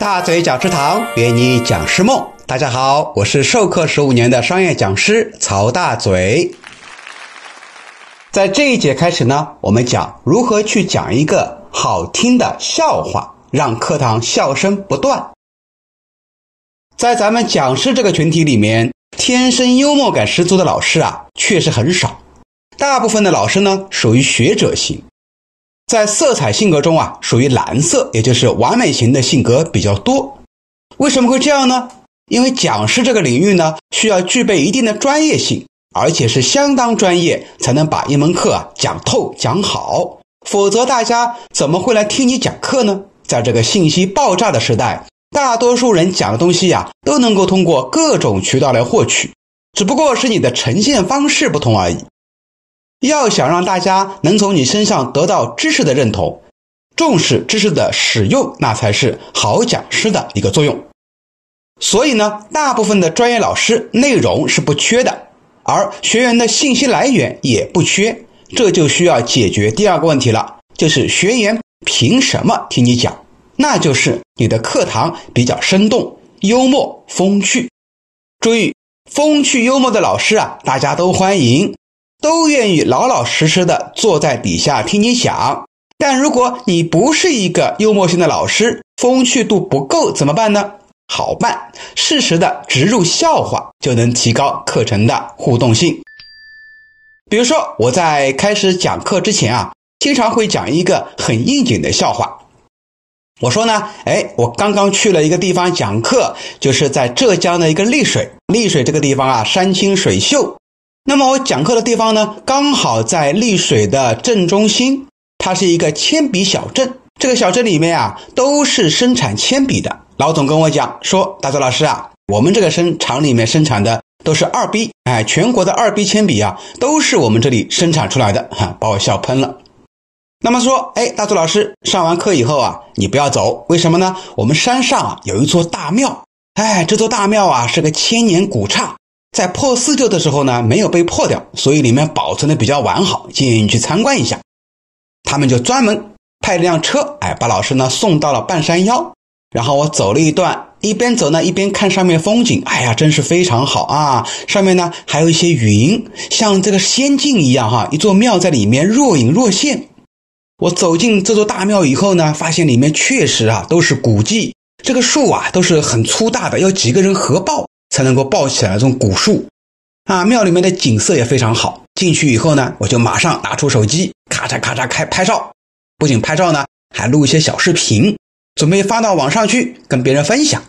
大嘴讲师堂约你讲师梦。大家好，我是授课十五年的商业讲师曹大嘴。在这一节开始呢，我们讲如何去讲一个好听的笑话，让课堂笑声不断。在咱们讲师这个群体里面，天生幽默感十足的老师啊，确实很少。大部分的老师呢，属于学者型。在色彩性格中啊，属于蓝色，也就是完美型的性格比较多。为什么会这样呢？因为讲师这个领域呢，需要具备一定的专业性，而且是相当专业，才能把一门课啊讲透讲好。否则，大家怎么会来听你讲课呢？在这个信息爆炸的时代，大多数人讲的东西呀，都能够通过各种渠道来获取，只不过是你的呈现方式不同而已。要想让大家能从你身上得到知识的认同，重视知识的使用，那才是好讲师的一个作用。所以呢，大部分的专业老师内容是不缺的，而学员的信息来源也不缺，这就需要解决第二个问题了，就是学员凭什么听你讲？那就是你的课堂比较生动、幽默、风趣。注意，风趣幽默的老师啊，大家都欢迎。都愿意老老实实的坐在底下听你讲，但如果你不是一个幽默性的老师，风趣度不够怎么办呢？好办，适时的植入笑话就能提高课程的互动性。比如说，我在开始讲课之前啊，经常会讲一个很应景的笑话。我说呢，哎，我刚刚去了一个地方讲课，就是在浙江的一个丽水，丽水这个地方啊，山清水秀。那么我讲课的地方呢，刚好在丽水的正中心，它是一个铅笔小镇。这个小镇里面啊，都是生产铅笔的。老总跟我讲说：“大周老师啊，我们这个生厂里面生产的都是二 B，哎，全国的二 B 铅笔啊，都是我们这里生产出来的。”哈，把我笑喷了。那么说，哎，大周老师上完课以后啊，你不要走，为什么呢？我们山上啊有一座大庙，哎，这座大庙啊是个千年古刹。在破四旧的时候呢，没有被破掉，所以里面保存的比较完好，建议你去参观一下。他们就专门派了辆车，哎，把老师呢送到了半山腰。然后我走了一段，一边走呢，一边看上面风景，哎呀，真是非常好啊！上面呢还有一些云，像这个仙境一样哈，一座庙在里面若隐若现。我走进这座大庙以后呢，发现里面确实啊都是古迹，这个树啊都是很粗大的，要几个人合抱。才能够抱起来这种古树，啊，庙里面的景色也非常好。进去以后呢，我就马上拿出手机，咔嚓咔嚓开拍照，不仅拍照呢，还录一些小视频，准备发到网上去跟别人分享。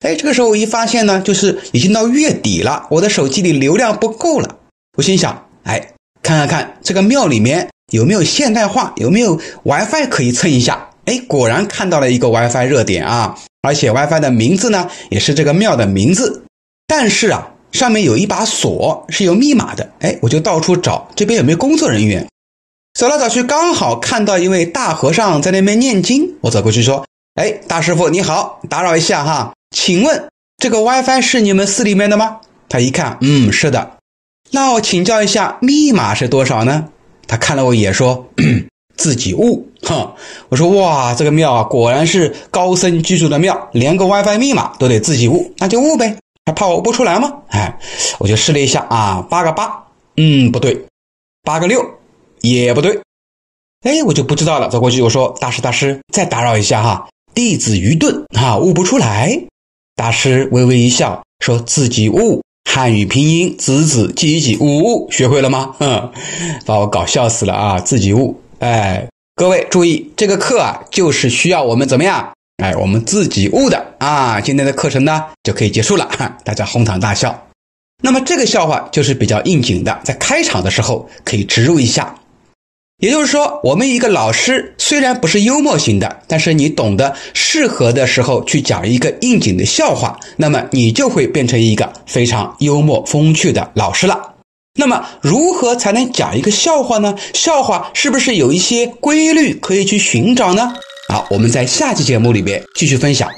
哎，这个时候我一发现呢，就是已经到月底了，我的手机里流量不够了。我心想，哎，看看看这个庙里面有没有现代化，有没有 WiFi 可以蹭一下。哎，果然看到了一个 WiFi 热点啊，而且 WiFi 的名字呢，也是这个庙的名字。但是啊，上面有一把锁是有密码的，哎，我就到处找这边有没有工作人员。走来走去，刚好看到一位大和尚在那边念经。我走过去说：“哎，大师傅你好，打扰一下哈，请问这个 WiFi 是你们寺里面的吗？”他一看，嗯，是的。那我请教一下，密码是多少呢？他看了我一眼说：“自己悟。”哼，我说哇，这个庙啊，果然是高僧居住的庙，连个 WiFi 密码都得自己悟，那就悟呗。还怕我不出来吗？哎，我就试了一下啊，八个八，嗯，不对，八个六也不对，哎，我就不知道了。走过去我说：“大师，大师，再打扰一下哈，弟子愚钝啊，悟不出来。”大师微微一笑，说：“自己悟，汉语拼音子子记记悟悟，学会了吗？”哼，把我搞笑死了啊！自己悟，哎，各位注意，这个课啊，就是需要我们怎么样？哎，我们自己悟的啊！今天的课程呢就可以结束了，大家哄堂大笑。那么这个笑话就是比较应景的，在开场的时候可以植入一下。也就是说，我们一个老师虽然不是幽默型的，但是你懂得适合的时候去讲一个应景的笑话，那么你就会变成一个非常幽默风趣的老师了。那么如何才能讲一个笑话呢？笑话是不是有一些规律可以去寻找呢？好，我们在下期节目里边继续分享。